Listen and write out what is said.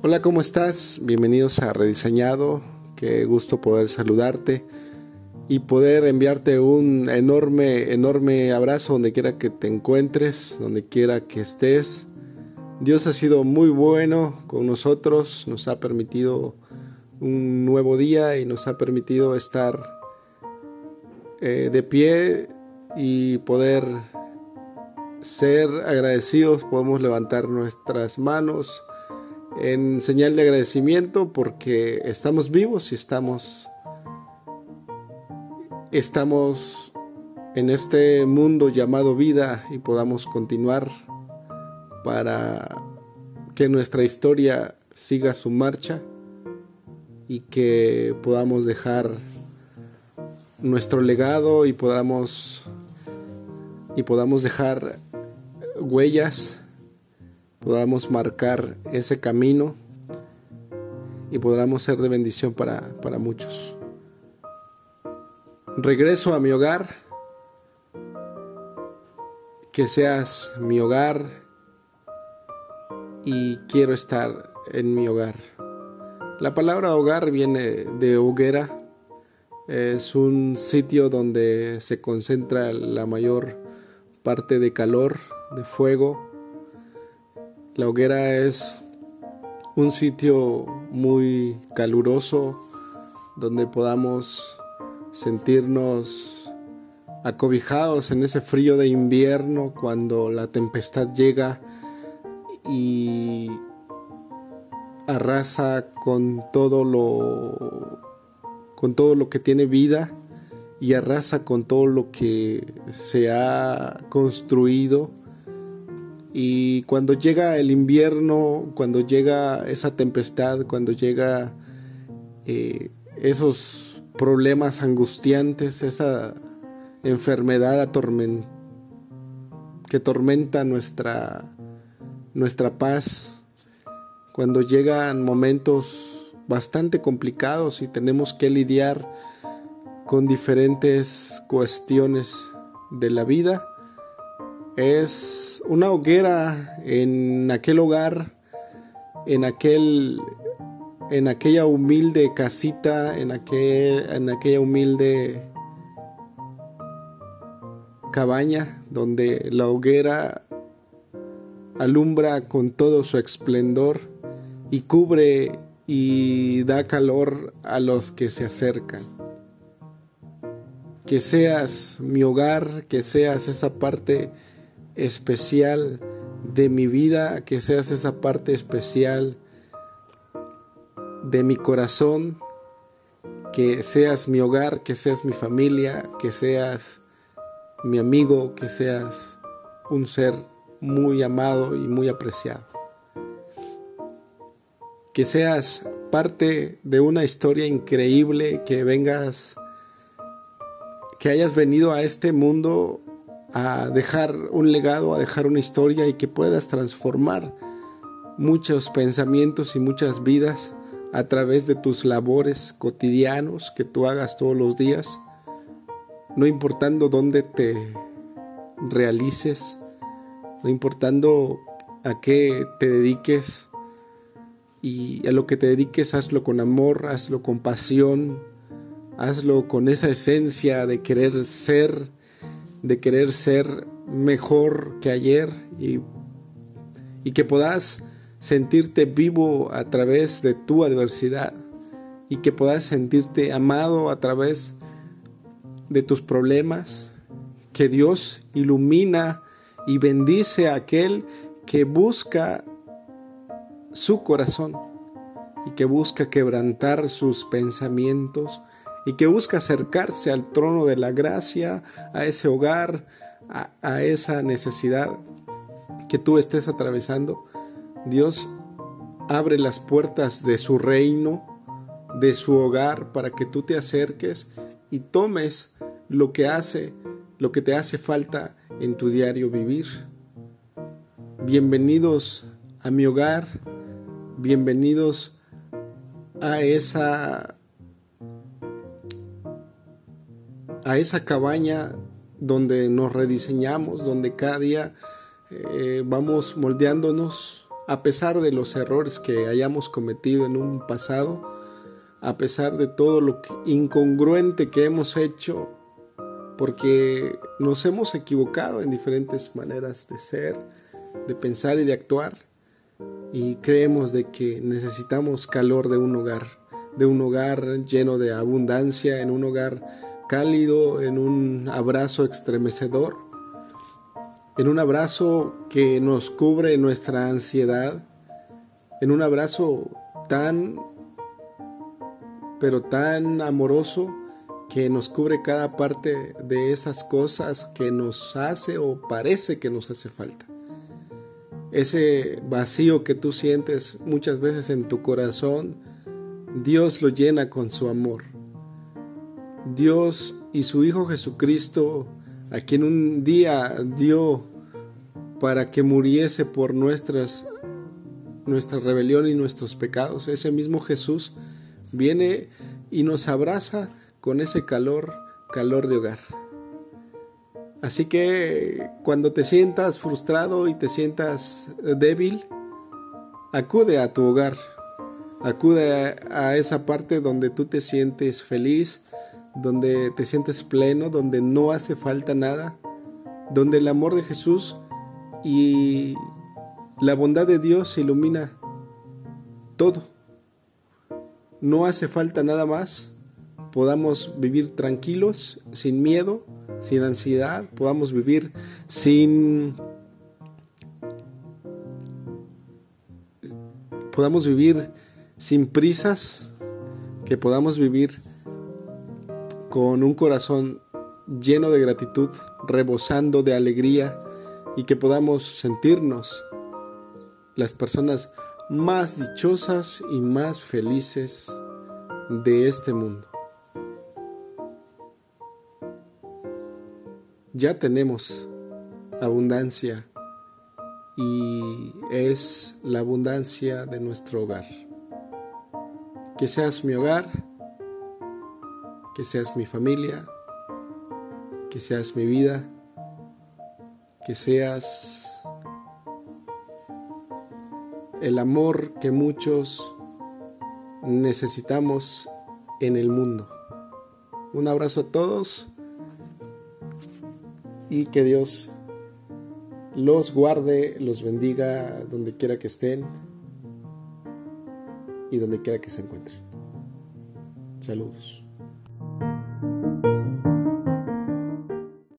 Hola, ¿cómo estás? Bienvenidos a Rediseñado. Qué gusto poder saludarte y poder enviarte un enorme, enorme abrazo donde quiera que te encuentres, donde quiera que estés. Dios ha sido muy bueno con nosotros, nos ha permitido un nuevo día y nos ha permitido estar eh, de pie y poder ser agradecidos, podemos levantar nuestras manos en señal de agradecimiento porque estamos vivos y estamos estamos en este mundo llamado vida y podamos continuar para que nuestra historia siga su marcha y que podamos dejar nuestro legado y podamos y podamos dejar huellas podamos marcar ese camino y podamos ser de bendición para, para muchos. Regreso a mi hogar, que seas mi hogar y quiero estar en mi hogar. La palabra hogar viene de hoguera, es un sitio donde se concentra la mayor parte de calor, de fuego, la hoguera es un sitio muy caluroso donde podamos sentirnos acobijados en ese frío de invierno cuando la tempestad llega y arrasa con todo lo con todo lo que tiene vida y arrasa con todo lo que se ha construido y cuando llega el invierno, cuando llega esa tempestad, cuando llega eh, esos problemas angustiantes, esa enfermedad que tormenta nuestra, nuestra paz, cuando llegan momentos bastante complicados y tenemos que lidiar con diferentes cuestiones de la vida, es una hoguera en aquel hogar, en aquel en aquella humilde casita, en, aquel, en aquella humilde cabaña donde la hoguera alumbra con todo su esplendor y cubre y da calor a los que se acercan. Que seas mi hogar, que seas esa parte especial de mi vida, que seas esa parte especial de mi corazón, que seas mi hogar, que seas mi familia, que seas mi amigo, que seas un ser muy amado y muy apreciado. Que seas parte de una historia increíble, que vengas, que hayas venido a este mundo a dejar un legado, a dejar una historia y que puedas transformar muchos pensamientos y muchas vidas a través de tus labores cotidianos que tú hagas todos los días, no importando dónde te realices, no importando a qué te dediques y a lo que te dediques hazlo con amor, hazlo con pasión, hazlo con esa esencia de querer ser de querer ser mejor que ayer y, y que puedas sentirte vivo a través de tu adversidad y que puedas sentirte amado a través de tus problemas, que Dios ilumina y bendice a aquel que busca su corazón y que busca quebrantar sus pensamientos y que busca acercarse al trono de la gracia, a ese hogar, a, esa necesidad que tú estés atravesando, Dios abre las puertas de su reino, de su hogar, para que tú te acerques y tomes lo que hace, lo que te hace falta en tu diario vivir. Bienvenidos a mi hogar, bienvenidos a esa a esa cabaña donde nos rediseñamos, donde cada día eh, vamos moldeándonos a pesar de los errores que hayamos cometido en un pasado, a pesar de todo lo incongruente que hemos hecho, porque nos hemos equivocado en diferentes maneras de ser, de pensar y de actuar, y creemos de que necesitamos calor de un hogar, de un hogar lleno de abundancia, en un hogar cálido, en un abrazo estremecedor en un abrazo que nos cubre nuestra ansiedad, en un abrazo tan, pero tan amoroso que nos cubre cada parte de esas cosas que nos hace o parece que nos hace falta. Ese vacío que tú sientes muchas veces en tu corazón, Dios lo llena con su amor. Dios y su Hijo Jesucristo a quien un día dio para que muriese por nuestras nuestra rebelión y nuestros pecados. Ese mismo Jesús viene y nos abraza con ese calor, calor de hogar. Así que cuando te sientas frustrado y te sientas débil, acude a tu hogar, acude a, esa parte donde tú te sientes feliz, donde te sientes pleno, donde no hace falta nada, donde el amor de Jesús y la bondad de Dios ilumina todo. No hace falta nada más. Podamos vivir tranquilos, sin miedo, sin ansiedad, podamos vivir sin... Podamos vivir sin prisas, que podamos vivir con un corazón lleno de gratitud, rebosando de alegría y que podamos sentirnos las personas más dichosas y más felices de este mundo. Ya tenemos abundancia y es la abundancia de nuestro hogar. Que seas mi hogar que seas mi familia, que seas mi vida, que seas el amor que muchos necesitamos en el mundo. Un abrazo a todos y que Dios los guarde, los bendiga donde quiera que estén y donde quiera que se encuentren. Saludos.